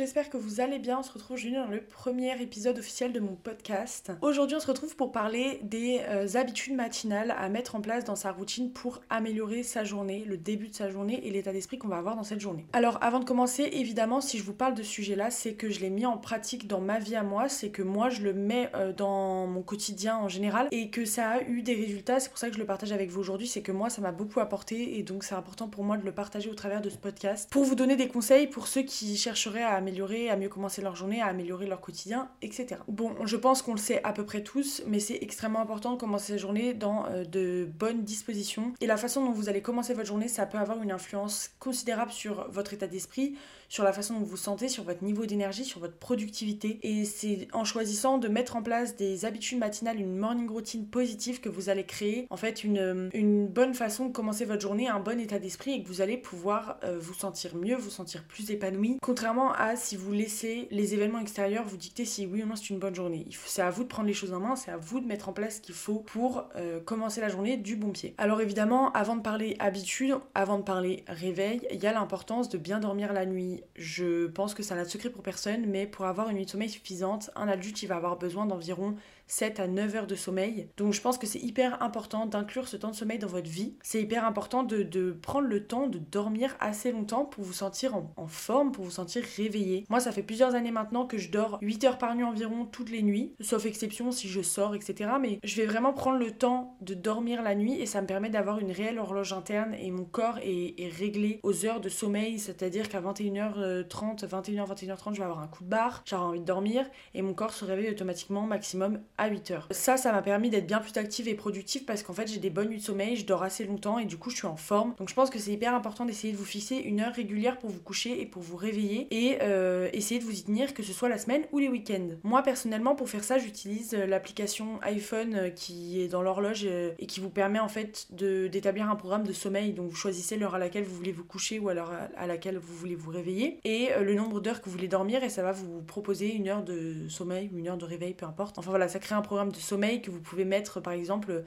j'espère que vous allez bien. On se retrouve aujourd'hui dans le premier épisode officiel de mon podcast. Aujourd'hui, on se retrouve pour parler des euh, habitudes matinales à mettre en place dans sa routine pour améliorer sa journée, le début de sa journée et l'état d'esprit qu'on va avoir dans cette journée. Alors, avant de commencer, évidemment, si je vous parle de ce sujet-là, c'est que je l'ai mis en pratique dans ma vie à moi, c'est que moi, je le mets euh, dans mon quotidien en général et que ça a eu des résultats. C'est pour ça que je le partage avec vous aujourd'hui, c'est que moi, ça m'a beaucoup apporté et donc c'est important pour moi de le partager au travers de ce podcast pour vous donner des conseils pour ceux qui chercheraient à améliorer, à mieux commencer leur journée, à améliorer leur quotidien, etc. Bon, je pense qu'on le sait à peu près tous, mais c'est extrêmement important de commencer la journée dans euh, de bonnes dispositions. Et la façon dont vous allez commencer votre journée, ça peut avoir une influence considérable sur votre état d'esprit, sur la façon dont vous vous sentez, sur votre niveau d'énergie, sur votre productivité. Et c'est en choisissant de mettre en place des habitudes matinales, une morning routine positive que vous allez créer en fait une, une bonne façon de commencer votre journée, un bon état d'esprit et que vous allez pouvoir euh, vous sentir mieux, vous sentir plus épanoui. Contrairement à si vous laissez les événements extérieurs vous dicter si oui ou non c'est une bonne journée. C'est à vous de prendre les choses en main, c'est à vous de mettre en place ce qu'il faut pour euh, commencer la journée du bon pied. Alors évidemment, avant de parler habitude, avant de parler réveil, il y a l'importance de bien dormir la nuit je pense que ça n'a de secret pour personne, mais pour avoir une nuit de sommeil suffisante, un adulte il va avoir besoin d'environ 7 à 9 heures de sommeil. Donc je pense que c'est hyper important d'inclure ce temps de sommeil dans votre vie. C'est hyper important de, prendre le temps de dormir assez longtemps pour vous sentir en, forme, pour vous sentir réveillé. Moi, ça fait plusieurs années maintenant que je dors 8 heures par nuit environ toutes les nuits, sauf exception si je sors, etc. Mais je vais vraiment prendre le temps de dormir la nuit et ça me permet d'avoir une réelle horloge interne et mon corps est, est réglé aux heures de sommeil, c'est-à-dire qu'à 21h30, 21h, 21h30, je vais avoir un coup de barre, j'aurai envie de dormir et mon corps se réveille automatiquement maximum à 8 heures. Ça, ça m'a permis d'être bien plus active et productive parce qu'en fait, j'ai des bonnes nuits de sommeil, je dors assez longtemps et du coup, je suis en forme. Donc, je pense que c'est hyper important d'essayer de vous fixer une heure régulière pour vous coucher et pour vous réveiller et euh, essayer de vous y tenir, que ce soit la semaine ou les week-ends. Moi, personnellement, pour faire ça, j'utilise euh, l'application iPhone euh, qui est dans l'horloge et qui vous permet en fait d'établir un programme de sommeil. Donc, vous choisissez l'heure à laquelle vous voulez vous coucher ou à l'heure à laquelle vous voulez vous réveiller et le nombre d'heures que vous voulez dormir et ça va vous proposer une heure de sommeil ou une heure de réveil, peu importe. Enfin voilà, ça crée un programme de sommeil que vous pouvez mettre par exemple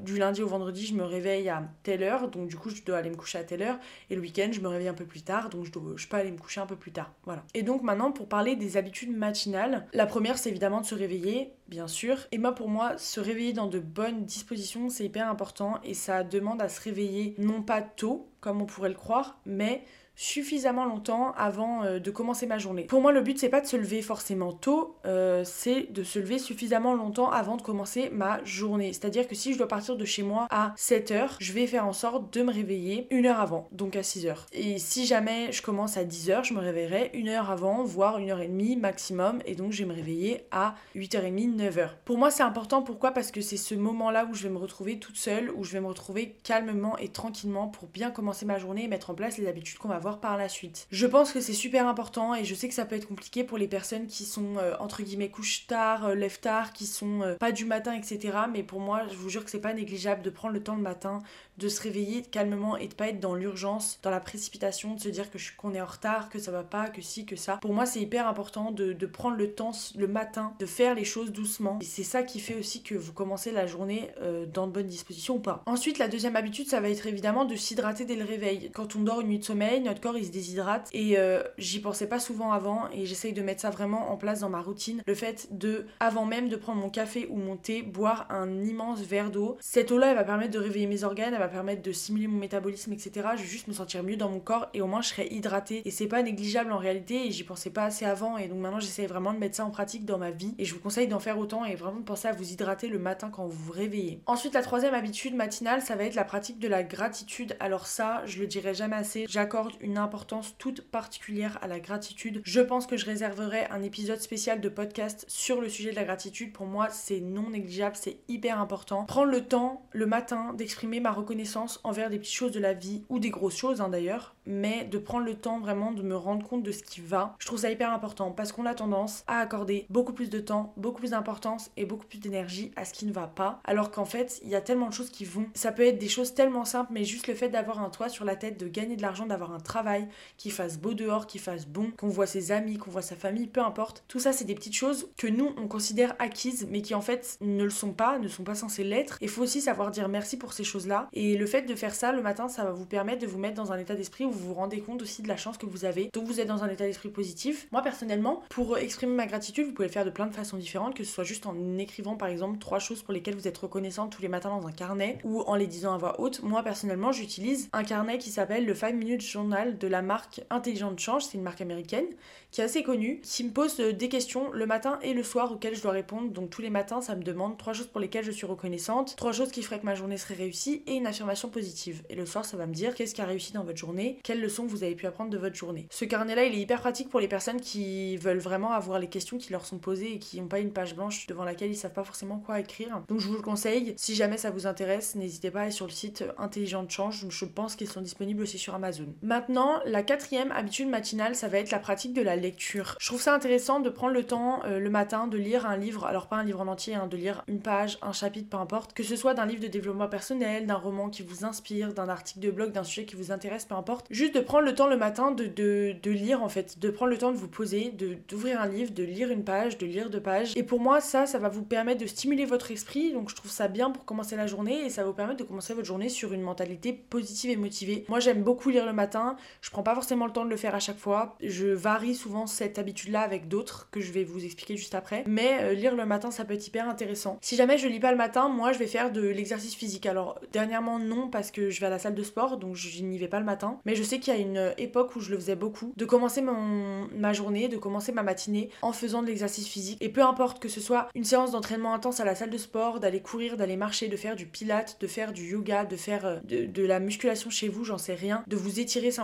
du lundi au vendredi je me réveille à telle heure donc du coup je dois aller me coucher à telle heure. Et le week-end je me réveille un peu plus tard donc je, dois, je peux aller me coucher un peu plus tard. Voilà. Et donc maintenant pour parler des habitudes matinales la première c'est évidemment de se réveiller bien sûr. Et moi pour moi se réveiller dans de bonnes dispositions c'est hyper important. Et ça demande à se réveiller non pas tôt comme on pourrait le croire mais suffisamment longtemps avant euh, de commencer ma journée. Pour moi, le but c'est pas de se lever forcément tôt, euh, c'est de se lever suffisamment longtemps avant de commencer ma journée. C'est-à-dire que si je dois partir de chez moi à 7h, je vais faire en sorte de me réveiller une heure avant, donc à 6h. Et si jamais je commence à 10h, je me réveillerai une heure avant, voire une heure et demie maximum, et donc je vais me réveiller à 8h30, 9h. Pour moi, c'est important, pourquoi? Parce que c'est ce moment-là où je vais me retrouver toute seule, où je vais me retrouver calmement et tranquillement pour bien commencer ma journée et mettre en place les habitudes qu'on va par la suite. Je pense que c'est super important et je sais que ça peut être compliqué pour les personnes qui sont euh, entre guillemets couche tard, euh, tard, qui sont euh, pas du matin, etc. Mais pour moi, je vous jure que c'est pas négligeable de prendre le temps le matin de se réveiller calmement et de pas être dans l'urgence, dans la précipitation, de se dire que qu'on est en retard, que ça va pas, que si, que ça. Pour moi, c'est hyper important de, de, prendre le temps le matin, de faire les choses doucement. Et c'est ça qui fait aussi que vous commencez la journée euh, dans de bonnes dispositions ou pas. Ensuite, la deuxième habitude, ça va être évidemment de s'hydrater dès le réveil. Quand on dort une nuit de sommeil, corps il se déshydrate et euh, j'y pensais pas souvent avant et j'essaye de mettre ça vraiment en place dans ma routine. Le fait de, avant même de prendre mon café ou mon thé, boire un immense verre d'eau. Cette eau-là, elle va permettre de réveiller mes organes, permettre de simuler mon métabolisme, etc. Je vais juste me sentir mieux dans mon corps et au moins je serai hydratée. Et c'est pas négligeable en réalité et j'y pensais pas assez avant. Et donc maintenant j'essaie vraiment de mettre ça en pratique dans ma vie. Et je vous conseille d'en faire autant et vraiment de penser à vous hydrater le matin quand vous vous réveillez. Ensuite, la troisième habitude matinale, ça va être la pratique de la gratitude. Alors ça, je le dirai jamais assez. J'accorde une importance toute particulière à la gratitude. Je pense que je réserverai un épisode spécial de podcast sur le sujet de la gratitude. Pour moi, c'est non négligeable, c'est hyper important. Prendre le temps le matin d'exprimer ma reconnaissance envers des petites choses de la vie ou des grosses choses hein, d'ailleurs, mais de prendre le temps vraiment de me rendre compte de ce qui va. Je trouve ça hyper important parce qu'on a tendance à accorder beaucoup plus de temps, beaucoup plus d'importance et beaucoup plus d'énergie à ce qui ne va pas, alors qu'en fait il y a tellement de choses qui vont. Ça peut être des choses tellement simples, mais juste le fait d'avoir un toit sur la tête, de gagner de l'argent, d'avoir un travail, qu'il fasse beau dehors, qu'il fasse bon, qu'on voit ses amis, qu'on voit sa famille, peu importe. Tout ça, c'est des petites choses que nous, on considère acquises, mais qui en fait ne le sont pas, ne sont pas censées l'être. Il faut aussi savoir dire merci pour ces choses-là. Et le fait de faire ça le matin, ça va vous permettre de vous mettre dans un état d'esprit où vous vous rendez compte aussi de la chance que vous avez. Donc vous êtes dans un état d'esprit positif. Moi, personnellement, pour exprimer ma gratitude, vous pouvez le faire de plein de façons différentes, que ce soit juste en écrivant par exemple trois choses pour lesquelles vous êtes reconnaissant tous les matins dans un carnet ou en les disant à voix haute. Moi, personnellement, j'utilise un carnet qui s'appelle le 5 Minutes Journal de la marque Intelligent Change, c'est une marque américaine qui est assez connue, qui me pose euh, des questions le matin et le soir auxquelles je dois répondre. Donc tous les matins, ça me demande trois choses pour lesquelles je suis reconnaissante, trois choses qui feraient que ma journée serait réussie et une affirmation positive. Et le soir, ça va me dire qu'est-ce qui a réussi dans votre journée, quelles leçons vous avez pu apprendre de votre journée? Ce carnet-là, il est hyper pratique pour les personnes qui veulent vraiment avoir les questions qui leur sont posées et qui n'ont pas une page blanche devant laquelle ils savent pas forcément quoi écrire. Donc je vous le conseille. Si jamais ça vous intéresse, n'hésitez pas à aller sur le site Intelligent Change. Je pense qu'ils sont disponibles aussi sur Amazon. Maintenant, la quatrième habitude matinale, ça va être la pratique de la lecture. Je trouve ça intéressant de prendre le temps euh, le matin de lire un livre, alors pas un livre en entier, hein, de lire une page, un chapitre, peu importe, que ce soit d'un livre de développement personnel, d'un roman qui vous inspire, d'un article de blog, d'un sujet qui vous intéresse, peu importe. Juste de prendre le temps le matin de, de, de lire en fait, de prendre le temps de vous poser, d'ouvrir un livre, de lire une page, de lire deux pages. Et pour moi, ça, ça va vous permettre de stimuler votre esprit, donc je trouve ça bien pour commencer la journée et ça va vous permettre de commencer votre journée sur une mentalité positive et motivée. Moi, j'aime beaucoup lire le matin, je prends pas forcément le temps de le faire à chaque fois, je varie souvent cette habitude-là avec d'autres que je vais vous expliquer juste après, mais euh, lire le matin, ça peut être hyper intéressant. Si jamais je lis pas le matin, moi, je vais faire de l'exercice physique. Alors, dernièrement, non, parce que je vais à la salle de sport, donc je n'y vais pas le matin, mais je sais qu'il y a une époque où je le faisais beaucoup, de commencer ma journée, de commencer ma matinée en faisant de l'exercice physique. Et peu importe que ce soit une séance d'entraînement intense à la salle de sport, d'aller courir, d'aller marcher, de faire du pilate, de faire du yoga, de faire euh, de, la musculation chez vous, j'en sais rien, de vous étirer simplement,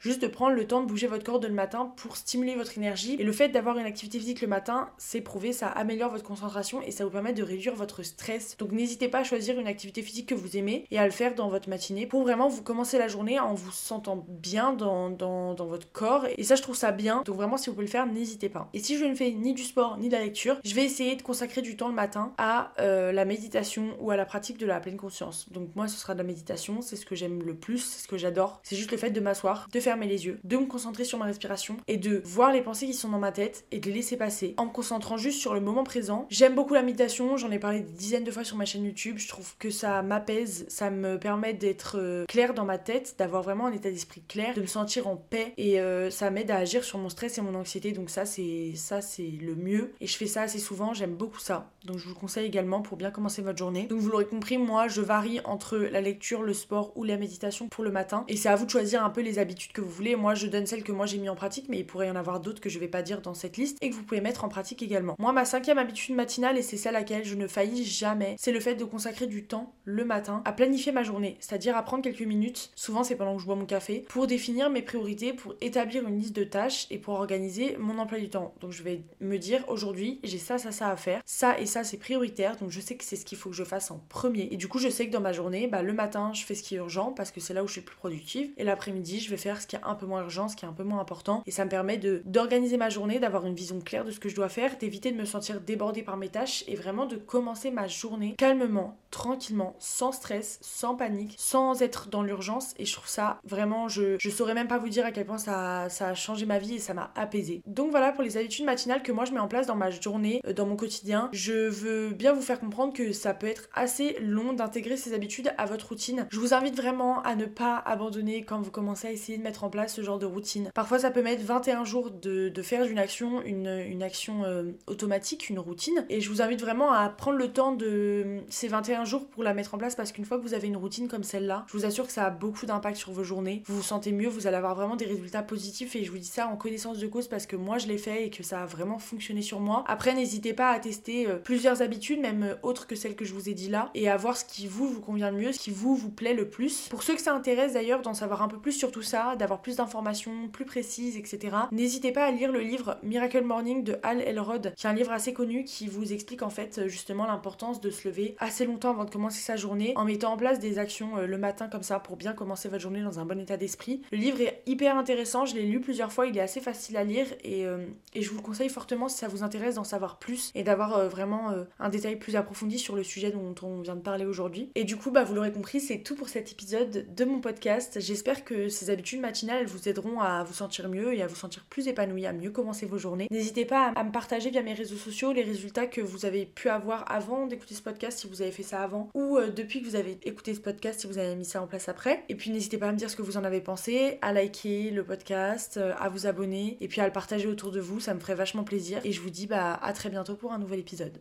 juste de prendre le temps de bouger votre corps de le matin pour stimuler votre énergie. Et le fait d'avoir une activité physique le matin, c'est prouvé, ça améliore votre concentration et ça vous permet de réduire votre stress. Donc n'hésitez pas à choisir une activité physique que vous aimez et à le faire dans votre matinée pour vraiment vous commencer la journée en vous sentant bien dans, dans, dans votre corps. Et ça, je trouve ça bien. Donc vraiment, si vous pouvez le faire, n'hésitez pas. Et si je ne fais ni du sport ni de la lecture, je vais essayer de consacrer du temps le matin à euh, la méditation ou à la pratique de la pleine conscience. Donc moi, ce sera de la méditation, c'est ce que j'aime le plus, c'est ce que j'adore. C'est juste le fait de de fermer les yeux, de me concentrer sur ma respiration et de voir les pensées qui sont dans ma tête et de les laisser passer en me concentrant juste sur le moment présent. J'aime beaucoup la méditation, j'en ai parlé des dizaines de fois sur ma chaîne YouTube. Je trouve que ça m'apaise, ça me permet d'être euh, clair dans ma tête, d'avoir vraiment un état d'esprit clair, de me sentir en paix et euh, ça m'aide à agir sur mon stress et mon anxiété. Donc ça c'est ça c'est le mieux et je fais ça assez souvent, j'aime beaucoup ça. Donc je vous le conseille également pour bien commencer votre journée. Donc vous l'aurez compris, moi je varie entre la lecture, le sport ou la méditation pour le matin et c'est à vous de choisir un peu les habitudes que vous voulez. Moi je donne celles que moi j'ai mis en pratique mais il pourrait y en avoir d'autres que je vais pas dire dans cette liste et que vous pouvez mettre en pratique également. Moi, ma cinquième habitude matinale, et c'est celle à laquelle je ne faillis jamais, c'est le fait de consacrer du temps le matin à planifier ma journée, c'est-à-dire à prendre quelques minutes, souvent c'est pendant que je bois mon café, pour définir mes priorités, pour établir une liste de tâches et pour organiser mon emploi du temps. Donc je vais me dire aujourd'hui, j'ai ça, ça, ça à faire, ça et ça c'est prioritaire, donc je sais que c'est ce qu'il faut que je fasse en premier. Et du coup, je sais que dans ma journée, bah, le matin, je fais ce qui est urgent parce que c'est là où je suis plus productive, et l'après-midi, je vais faire ce qui est un peu moins urgent, ce qui est un peu moins important, et ça me permet d'organiser ma journée, d'avoir une vision claire de ce que je dois faire, d'éviter de me sentir débordée par mes tâches et vraiment de commencer ma journée calmement, tranquillement, sans stress, sans panique, sans être dans l'urgence. Et je trouve ça vraiment, je, je saurais même pas vous dire à quel point ça, ça a changé ma vie et ça m'a apaisé. Donc voilà pour les habitudes matinales que moi je mets en place dans ma journée, euh, dans mon quotidien. Je veux bien vous faire comprendre que ça peut être assez long d'intégrer ces habitudes à votre routine. Je vous invite vraiment à ne pas abandonner quand vous commencez à essayer de mettre en place ce genre de routine. Parfois ça peut mettre 21 jours de, de faire d'une action une, une action euh, automatique, une routine. Et je vous invite vraiment à prendre le temps de ces 21 jours pour la mettre en place parce qu'une fois que vous avez une routine comme celle-là, je vous assure que ça a beaucoup d'impact sur vos journées. Vous vous sentez mieux, vous allez avoir vraiment des résultats positifs et je vous dis ça en connaissance de cause parce que moi je l'ai fait et que ça a vraiment fonctionné sur moi. Après, n'hésitez pas à tester euh, plusieurs habitudes, même euh, autres que celles que je vous ai dit là, et à voir ce qui vous vous convient le mieux, ce qui vous vous plaît le plus. Pour ceux que ça intéresse d'ailleurs d'en savoir un peu plus sur tout ça, d'avoir plus d'informations plus précises, etc., n'hésitez pas à lire le livre Miracle Morning de Hal Elrod, qui est un livre assez connu qui vous explique en fait justement l'importance de se lever assez longtemps avant de commencer sa journée en mettant en place des actions euh, le matin comme ça pour bien commencer votre journée dans un bon état d'esprit. Le livre est hyper intéressant, je l'ai lu plusieurs fois, il est assez facile à lire et, euh, et je vous le conseille fortement si ça vous intéresse d'en savoir plus et d'avoir euh, vraiment un détail plus approfondi sur le sujet dont on vient de parler aujourd'hui. Et du coup, bah, vous l'aurez compris, c'est tout pour cet épisode de mon podcast. J'espère que habitudes matinales, vous aideront à vous sentir mieux et à vous sentir plus épanoui, à mieux commencer vos journées. N'hésitez pas à, me partager via mes réseaux sociaux les résultats que vous avez pu avoir avant d'écouter ce podcast, si vous avez fait ça avant, ou euh, depuis que vous avez écouté ce podcast, si vous avez mis ça en place après. Et puis n'hésitez pas à me dire ce que vous en avez pensé, à liker le podcast, euh, à vous abonner, et puis à le partager autour de vous, ça me ferait vachement plaisir. Et je vous dis bah, à très bientôt pour un nouvel épisode.